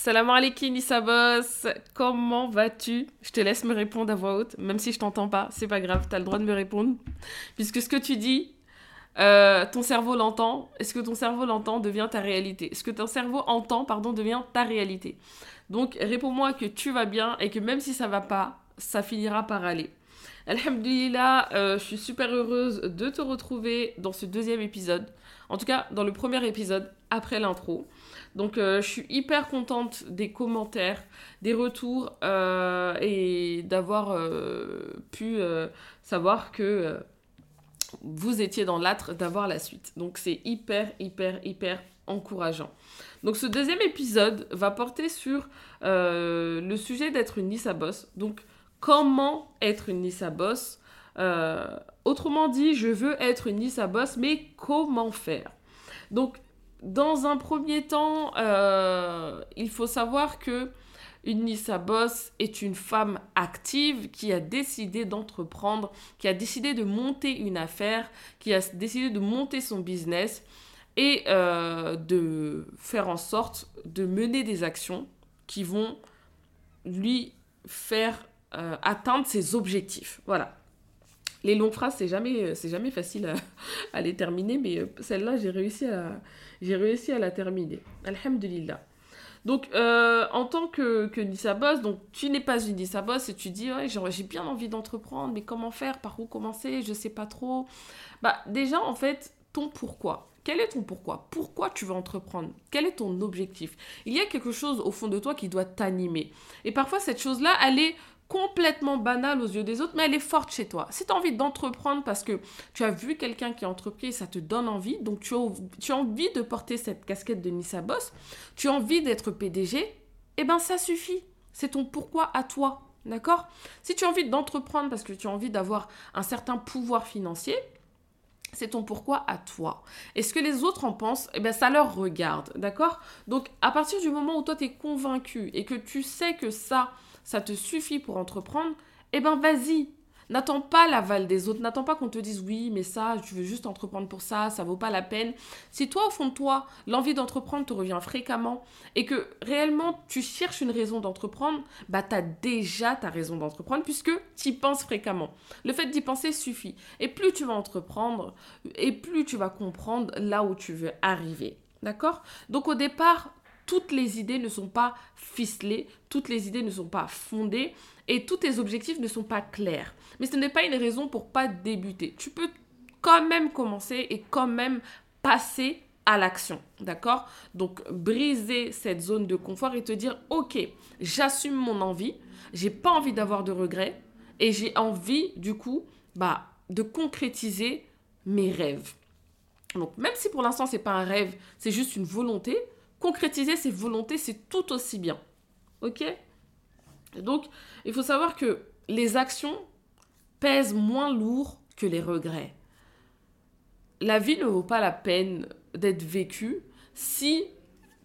Salam alaikum Nissa Boss, comment vas-tu? Je te laisse me répondre à voix haute, même si je t'entends pas, c'est pas grave, tu as le droit de me répondre. Puisque ce que tu dis, euh, ton cerveau l'entend, est-ce que ton cerveau l'entend devient ta réalité? Ce que ton cerveau entend, pardon, devient ta réalité? Donc réponds-moi que tu vas bien et que même si ça va pas, ça finira par aller. Alhamdulillah, euh, je suis super heureuse de te retrouver dans ce deuxième épisode. En tout cas, dans le premier épisode, après l'intro. Donc, euh, je suis hyper contente des commentaires, des retours euh, et d'avoir pu savoir que vous étiez dans l'âtre d'avoir la suite. Donc, c'est hyper, hyper, hyper encourageant. Donc, ce deuxième épisode va porter sur le sujet d'être une Nissa Boss. Donc, comment être une Nissa Boss? Euh, autrement dit, je veux être une Nissa Boss, mais comment faire? Donc, dans un premier temps, euh, il faut savoir que une Nissa Boss est une femme active qui a décidé d'entreprendre, qui a décidé de monter une affaire, qui a décidé de monter son business et euh, de faire en sorte de mener des actions qui vont lui faire euh, atteindre ses objectifs. Voilà. Les longues phrases, c'est jamais, euh, c'est jamais facile à, les terminer, mais euh, celle-là, j'ai réussi, à, j'ai réussi à la terminer. Alhamdulillah. Donc, en tant que, que Nissa Boss, donc tu n'es pas une Nissa Boss et tu dis, ouais, j'ai bien envie d'entreprendre, mais comment faire, par où commencer, je sais pas trop. Bah, déjà, en fait, ton pourquoi. Quel est ton pourquoi? Pourquoi tu veux entreprendre? Quel est ton objectif? Il y a quelque chose au fond de toi qui doit t'animer. Et parfois, cette chose-là, elle est complètement banale aux yeux des autres, mais elle est forte chez toi. Si tu as envie d'entreprendre parce que tu as vu quelqu'un qui a entrepris, ça te donne envie, donc tu as, envie de porter cette casquette de Nissa Boss, tu as envie d'être PDG, eh ben ça suffit. C'est ton pourquoi à toi. D'accord? Si tu as envie d'entreprendre parce que tu as envie d'avoir un certain pouvoir financier, c'est ton pourquoi à toi. Et ce que les autres en pensent, eh ben ça leur regarde, d'accord? Donc à partir du moment où toi tu es convaincu et que tu sais que ça, ça te suffit pour entreprendre, eh ben vas-y. N'attends pas l'aval des autres, n'attends pas qu'on te dise oui, mais ça, tu veux juste entreprendre pour ça, ça vaut pas la peine. Si toi, au fond de toi, l'envie d'entreprendre te revient fréquemment et que réellement tu cherches une raison d'entreprendre, bah as déjà ta raison d'entreprendre puisque tu y penses fréquemment. Le fait d'y penser suffit. Et plus tu vas entreprendre, et plus tu vas comprendre là où tu veux arriver. D'accord? Donc au départ, toutes les idées ne sont pas ficelées, toutes les idées ne sont pas fondées et tous tes objectifs ne sont pas clairs. Mais ce n'est pas une raison pour pas débuter. Tu peux quand même commencer et quand même passer à l'action, d'accord? Donc briser cette zone de confort et te dire OK, j'assume mon envie, j'ai pas envie d'avoir de regrets et j'ai envie du coup bah de concrétiser mes rêves. Donc même si pour l'instant c'est pas un rêve, c'est juste une volonté, concrétiser ses volontés, c'est tout aussi bien. Ok? Donc, il faut savoir que les actions pèsent moins lourd que les regrets. La vie ne vaut pas la peine d'être vécue si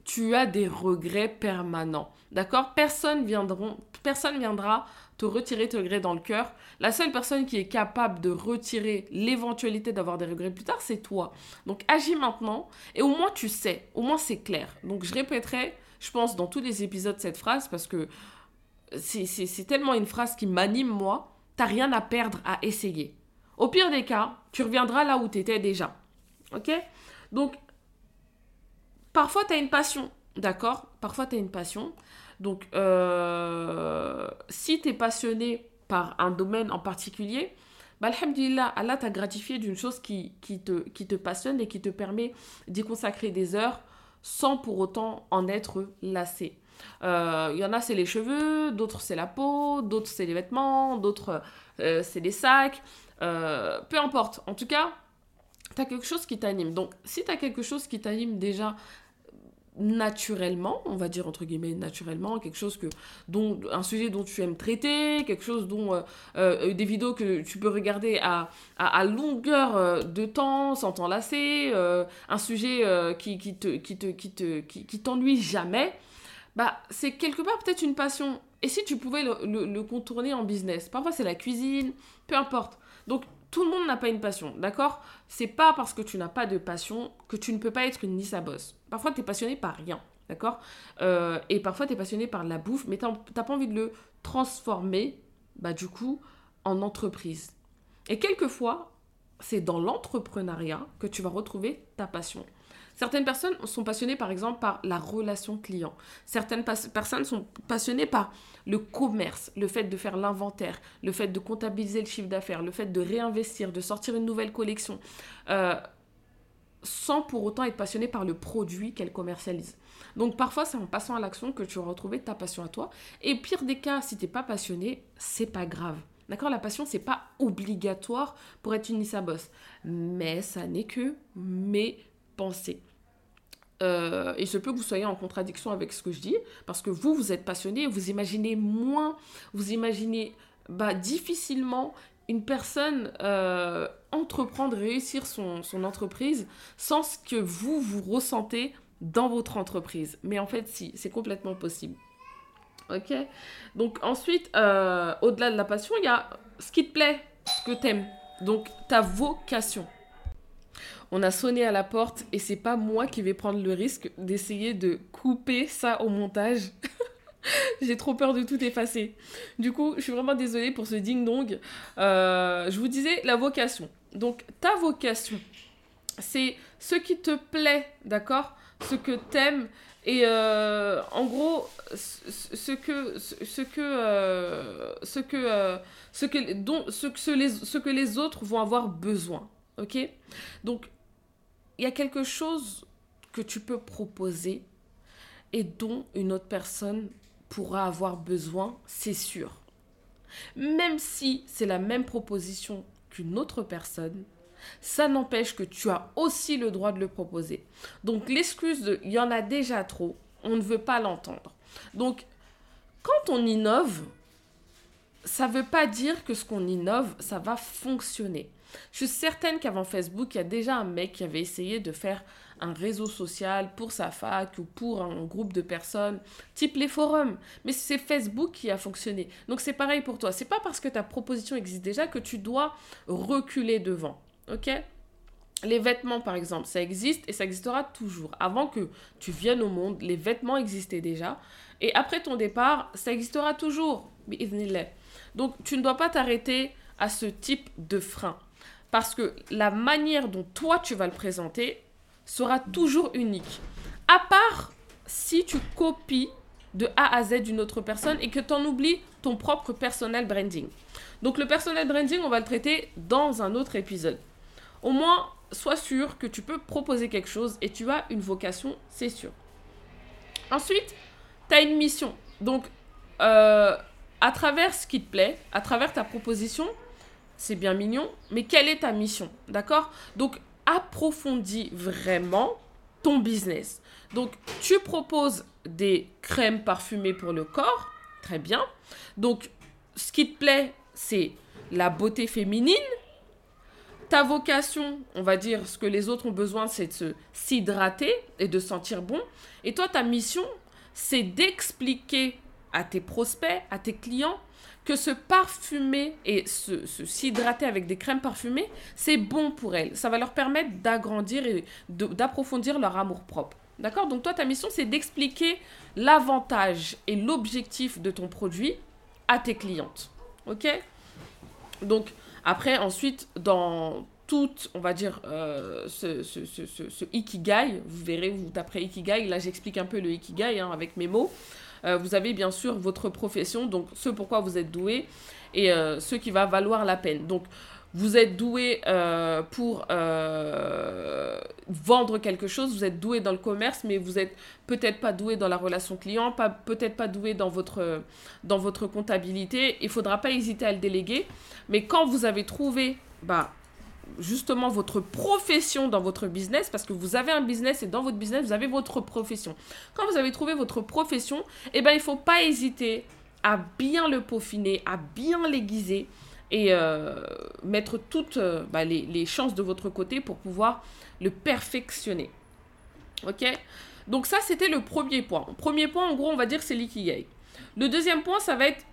tu as des regrets permanents. D'accord? Personne, personne viendra retirer tes regrets dans le cœur. La seule personne qui est capable de retirer l'éventualité d'avoir des regrets plus tard, c'est toi. Donc agis maintenant et au moins tu sais, au moins c'est clair. Donc je répéterai, je pense, dans tous les épisodes cette phrase parce que c'est tellement une phrase qui m'anime moi. T'as rien à perdre à essayer. Au pire des cas, tu reviendras là où tu étais déjà. Ok? Donc, parfois tu as une passion, d'accord? Parfois tu as une passion. Donc, euh, si tu es passionné par un domaine en particulier, bah, alhamdulillah, Allah t'a gratifié d'une chose qui, te, passionne et qui te permet d'y consacrer des heures sans pour autant en être lassé. Euh, il y en a, c'est les cheveux, d'autres, c'est la peau, d'autres, c'est les vêtements, d'autres, euh, c'est les sacs. peu importe. En tout cas, tu as quelque chose qui t'anime. Donc, si tu as quelque chose qui t'anime déjà naturellement, on va dire entre guillemets naturellement, quelque chose que dont un sujet dont tu aimes traiter, quelque chose dont euh, euh, des vidéos que tu peux regarder à, à, longueur euh, de temps sans t'enlacer, un sujet qui, qui te qui te qui te qui, t'ennuie jamais, bah c'est quelque part peut-être une passion. Et si tu pouvais le, le contourner en business, parfois c'est la cuisine, peu importe. Donc tout le monde n'a pas une passion, d'accord? C'est pas parce que tu n'as pas de passion que tu ne peux pas être une Nissa Boss. Parfois, tu es passionné par rien. D'accord? Euh, Et parfois, tu es passionné par la bouffe, mais tu n'as pas envie de le transformer, bah, du coup, en entreprise. Et quelquefois, c'est dans l'entrepreneuriat que tu vas retrouver ta passion. Certaines personnes sont passionnées par exemple par la relation client. Certaines personnes sont passionnées par le commerce, le fait de faire l'inventaire, le fait de comptabiliser le chiffre d'affaires, le fait de réinvestir, de sortir une nouvelle collection, euh, sans pour autant être passionné par le produit qu'elle commercialise. Donc parfois c'est en passant à l'action que tu vas retrouver ta passion à toi. Et pire des cas, si tu n'es pas passionné, c'est pas grave. D'accord? La passion, c'est pas obligatoire pour être une Nissa Boss. Mais ça n'est que mes pensées. Euh, et je peux que vous soyez en contradiction avec ce que je dis, parce que vous, vous êtes passionné, vous imaginez moins, vous imaginez bah, difficilement une personne euh, entreprendre, réussir son, son, entreprise sans ce que vous, vous ressentez dans votre entreprise. Mais en fait, si, c'est complètement possible. Ok? Donc ensuite, euh, au-delà de la passion, il y a ce qui te plaît, ce que t'aimes. Donc ta vocation. On a sonné à la porte et c'est pas moi qui vais prendre le risque d'essayer de couper ça au montage. J'ai trop peur de tout effacer. Du coup, je suis vraiment désolée pour ce ding-dong. Euh, je vous disais la vocation. Donc, ta vocation, c'est ce qui te plaît, d'accord? Ce que t'aimes. Et euh, en gros, ce que, ce que, les, ce que les autres vont avoir besoin. Ok? Donc, il y a quelque chose que tu peux proposer et dont une autre personne pourra avoir besoin, c'est sûr. Même si c'est la même proposition qu'une autre personne, ça n'empêche que tu as aussi le droit de le proposer. Donc l'excuse de il y en a déjà trop, on ne veut pas l'entendre. Donc quand on innove, ça ne veut pas dire que ce qu'on innove, ça va fonctionner. Je suis certaine qu'avant Facebook, il y a déjà un mec qui avait essayé de faire un réseau social pour sa fac ou pour un groupe de personnes, type les forums. Mais c'est Facebook qui a fonctionné. Donc c'est pareil pour toi. C'est pas parce que ta proposition existe déjà que tu dois reculer devant. Ok? Les vêtements, par exemple, ça existe et ça existera toujours. Avant que tu viennes au monde, les vêtements existaient déjà. Et après ton départ, ça existera toujours. Donc, tu ne dois pas t'arrêter à ce type de frein. Parce que la manière dont toi tu vas le présenter sera toujours unique. À part si tu copies de A à Z d'une autre personne et que tu en oublies ton propre personal branding. Donc le personal branding, on va le traiter dans un autre épisode. Au moins, sois sûr que tu peux proposer quelque chose et tu as une vocation, c'est sûr. Ensuite, tu as une mission. Donc, euh, à travers ce qui te plaît, à travers ta proposition, c'est bien mignon, mais quelle est ta mission D'accord? Donc, approfondis vraiment ton business. Donc, tu proposes des crèmes parfumées pour le corps, très bien. Donc, ce qui te plaît, c'est la beauté féminine. Ta vocation, on va dire, ce que les autres ont besoin, c'est de s'hydrater et de sentir bon. Et toi, ta mission, c'est d'expliquer à tes prospects, à tes clients, que se parfumer et se, s'hydrater avec des crèmes parfumées, c'est bon pour elles. Ça va leur permettre d'agrandir et d'approfondir leur amour-propre. D'accord? Donc toi, ta mission, c'est d'expliquer l'avantage et l'objectif de ton produit à tes clientes. Ok? Donc après, ensuite, dans tout, on va dire, euh, ce, ce, ce, ce, ikigai, vous verrez, vous taperez ikigai, là j'explique un peu le ikigai hein, avec mes mots. Euh, vous avez bien sûr votre profession, donc ce pourquoi vous êtes doué et euh, ce qui va valoir la peine. Donc, vous êtes doué euh, pour vendre quelque chose, vous êtes doué dans le commerce, mais vous êtes peut-être pas doué dans la relation client, peut-être pas doué dans votre, dans votre comptabilité. Il faudra pas hésiter à le déléguer. Mais quand vous avez trouvé bah, justement votre profession dans votre business, parce que vous avez un business et dans votre business, vous avez votre profession. Quand vous avez trouvé votre profession, eh ben, il ne faut pas hésiter à bien le peaufiner, à bien l'aiguiser et euh, mettre toutes euh, bah, les, les, chances de votre côté pour pouvoir le perfectionner. Ok? Donc ça, c'était le premier point. Premier point, en gros, on va dire, c'est l'ikigai. Le deuxième point, ça va être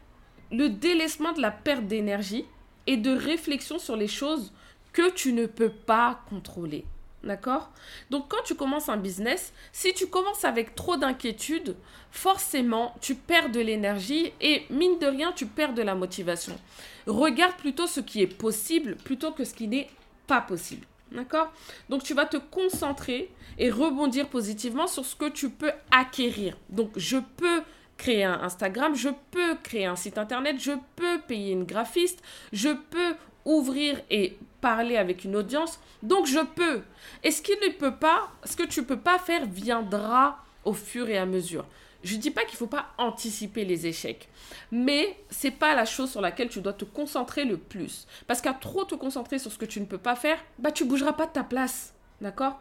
le délaissement de la perte d'énergie et de réflexion sur les choses que tu ne peux pas contrôler. D'accord? Donc quand tu commences un business, si tu commences avec trop d'inquiétude, forcément, tu perds de l'énergie et mine de rien, tu perds de la motivation. Regarde plutôt ce qui est possible plutôt que ce qui n'est pas possible. D'accord? Donc tu vas te concentrer et rebondir positivement sur ce que tu peux acquérir. Donc je peux créer un Instagram, je peux créer un site internet, je peux payer une graphiste, je peux ouvrir et parler avec une audience. Donc je peux. Et ce qui ne peut pas, ce que tu peux pas faire viendra au fur et à mesure. Je ne dis pas qu'il faut pas anticiper les échecs, mais c'est pas la chose sur laquelle tu dois te concentrer le plus. Parce qu'à trop te concentrer sur ce que tu ne peux pas faire, bah tu bougeras pas de ta place, d'accord?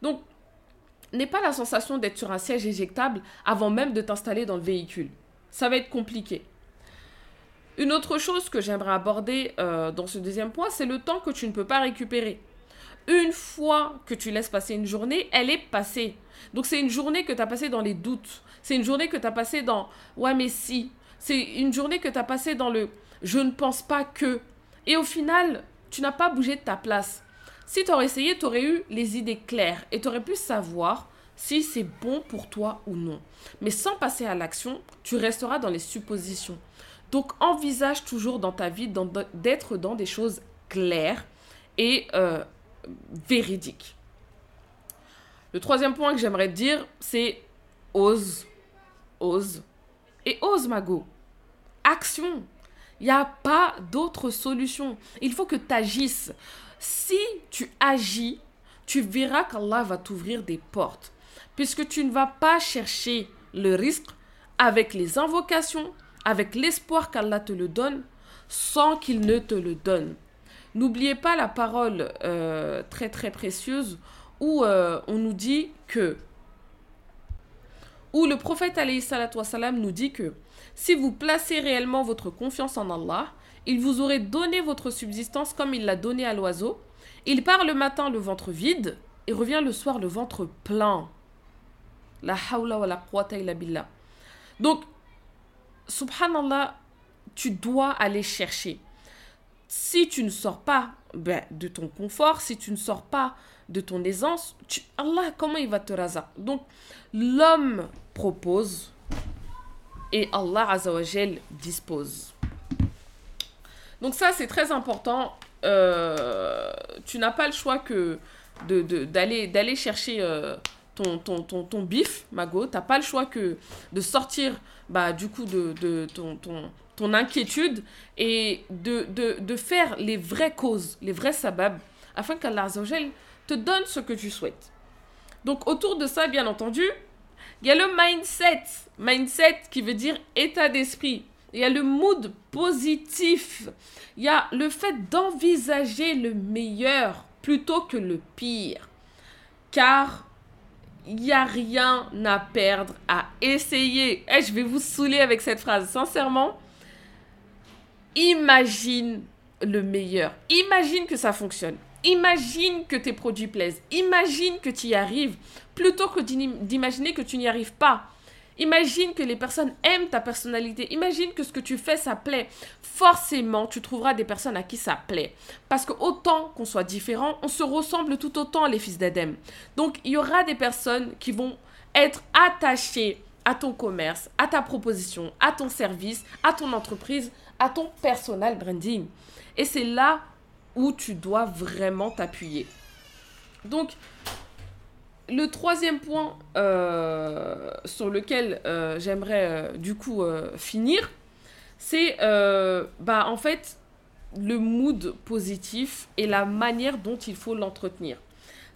Donc, n'aie pas la sensation d'être sur un siège éjectable avant même de t'installer dans le véhicule. Ça va être compliqué. Une autre chose que j'aimerais aborder euh, dans ce deuxième point, c'est le temps que tu ne peux pas récupérer. Une fois que tu laisses passer une journée, elle est passée. Donc c'est une journée que tu as passée dans les doutes. C'est une journée que tu as passée dans ouais mais si. C'est une journée que tu as passée dans le je ne pense pas que. Et au final, tu n'as pas bougé de ta place. Si tu aurais essayé, tu aurais eu les idées claires et tu aurais pu savoir si c'est bon pour toi ou non. Mais sans passer à l'action, tu resteras dans les suppositions. Donc envisage toujours dans ta vie d'être dans des choses claires et euh, véridiques. Le troisième point que j'aimerais dire, c'est ose, ose et ose, Mago. Action. Il n'y a pas d'autre solution. Il faut que tu agisses. Si tu agis, tu verras qu'Allah va t'ouvrir des portes. Puisque tu ne vas pas chercher le risque avec les invocations, avec l'espoir qu'Allah te le donne sans qu'il ne te le donne. N'oubliez pas la parole euh, très très précieuse où euh, on nous dit que, où le prophète wassalam, nous dit que si vous placez réellement votre confiance en Allah, il vous aurait donné votre subsistance comme il l'a donné à l'oiseau. Il part le matin le ventre vide et revient le soir le ventre plein. La hawla wa la illa billah. Donc, subhanallah, tu dois aller chercher. Si tu ne sors pas ben, de ton confort, si tu ne sors pas de ton aisance, Allah, comment il va te raser? Donc, l'homme propose et Allah Azzawajal dispose. Donc ça, c'est très important. Tu n'as pas le choix que d'aller de, chercher euh, ton, ton, ton, ton, bif, Mago. Tu n'as pas le choix que de sortir bah, du coup de, de ton, ton, ton, inquiétude et de, de, de, faire les vraies causes, les vrais sababs, afin qu'Allah te donne ce que tu souhaites. Donc autour de ça, bien entendu, il y a le mindset. Mindset qui veut dire état d'esprit. Il y a le mood positif. Il y a le fait d'envisager le meilleur plutôt que le pire. Car il n'y a rien à perdre à essayer. Eh, je vais vous saouler avec cette phrase. Sincèrement, imagine le meilleur. Imagine que ça fonctionne. Imagine que tes produits plaisent. Imagine que tu y arrives plutôt que d'imaginer que tu n'y arrives pas. Imagine que les personnes aiment ta personnalité. Imagine que ce que tu fais, ça plaît. Forcément, tu trouveras des personnes à qui ça plaît. Parce que autant qu'on soit différent, on se ressemble tout autant, les fils d'Adam. Donc, il y aura des personnes qui vont être attachées à ton commerce, à ta proposition, à ton service, à ton entreprise, à ton personal branding. Et c'est là où tu dois vraiment t'appuyer. Donc, le troisième point euh, sur lequel euh, j'aimerais euh, du coup finir, c'est bah, en fait le mood positif et la manière dont il faut l'entretenir.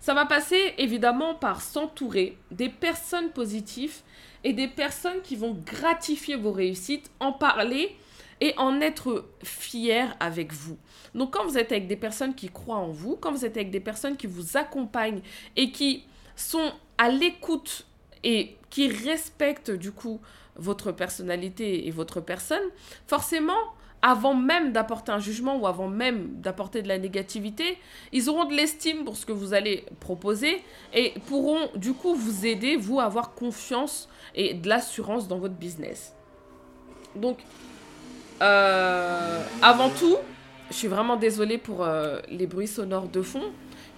Ça va passer évidemment par s'entourer des personnes positives et des personnes qui vont gratifier vos réussites, en parler et en être fiers avec vous. Donc quand vous êtes avec des personnes qui croient en vous, quand vous êtes avec des personnes qui vous accompagnent et qui sont à l'écoute et qui respectent du coup votre personnalité et votre personne, forcément, avant même d'apporter un jugement ou avant même d'apporter de la négativité, ils auront de l'estime pour ce que vous allez proposer et pourront du coup vous aider, vous, à avoir confiance et de l'assurance dans votre business. Donc, euh, avant tout, je suis vraiment désolée pour euh, les bruits sonores de fond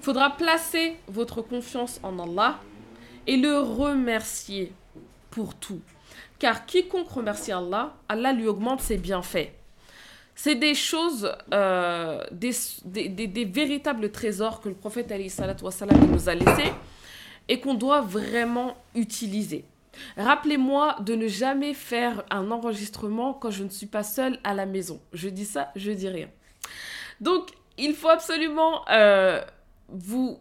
faudra placer votre confiance en Allah et le remercier pour tout. Car quiconque remercie Allah, Allah lui augmente ses bienfaits. C'est des choses, euh, des, véritables trésors que le prophète nous a laissés et qu'on doit vraiment utiliser. Rappelez-moi de ne jamais faire un enregistrement quand je ne suis pas seule à la maison. Je dis ça, je dis rien. Donc, il faut absolument euh, vous,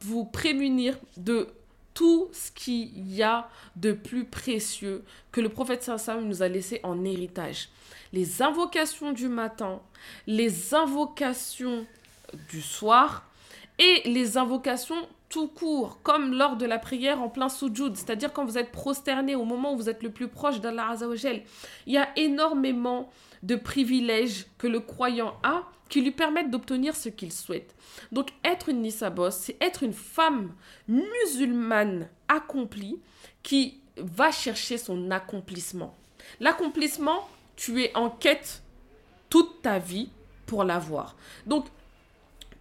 vous prémunir de tout ce qu'il y a de plus précieux que le prophète Sassam nous a laissé en héritage. Les invocations du matin, les invocations du soir et les invocations tout court, comme lors de la prière en plein soujud, c'est-à-dire quand vous êtes prosterné au moment où vous êtes le plus proche d'Allah Azzawajal. Il y a énormément de privilèges que le croyant a qui lui permettent d'obtenir ce qu'il souhaite. Donc être une Nisabos, c'est être une femme musulmane accomplie qui va chercher son accomplissement. L'accomplissement, tu es en quête toute ta vie pour l'avoir. Donc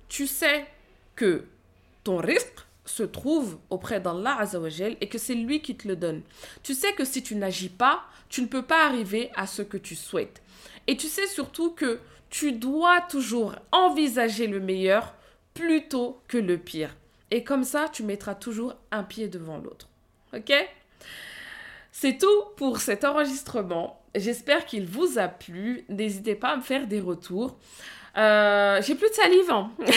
tu sais que ton risque se trouve auprès d'Allah Azzawajal et que c'est lui qui te le donne. Tu sais que si tu n'agis pas, tu ne peux pas arriver à ce que tu souhaites. Et tu sais surtout que tu dois toujours envisager le meilleur plutôt que le pire. Et comme ça, tu mettras toujours un pied devant l'autre. Ok? C'est tout pour cet enregistrement. J'espère qu'il vous a plu. N'hésitez pas à me faire des retours. Euh, j'ai plus de salive. Hein.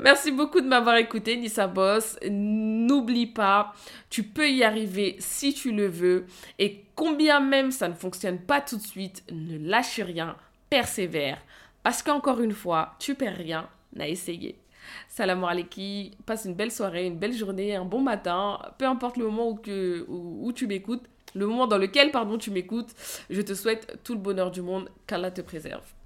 Merci beaucoup de m'avoir écouté, Nissa Boss. N'oublie pas, tu peux y arriver si tu le veux. Et combien même ça ne fonctionne pas tout de suite, ne lâche rien, persévère. Parce qu'encore une fois, tu perds rien à essayer. Salam alaikum, passe une belle soirée, une belle journée, un bon matin, peu importe le moment où, que, où tu m'écoutes, le moment dans lequel pardon, tu m'écoutes, je te souhaite tout le bonheur du monde, qu'Allah te préserve.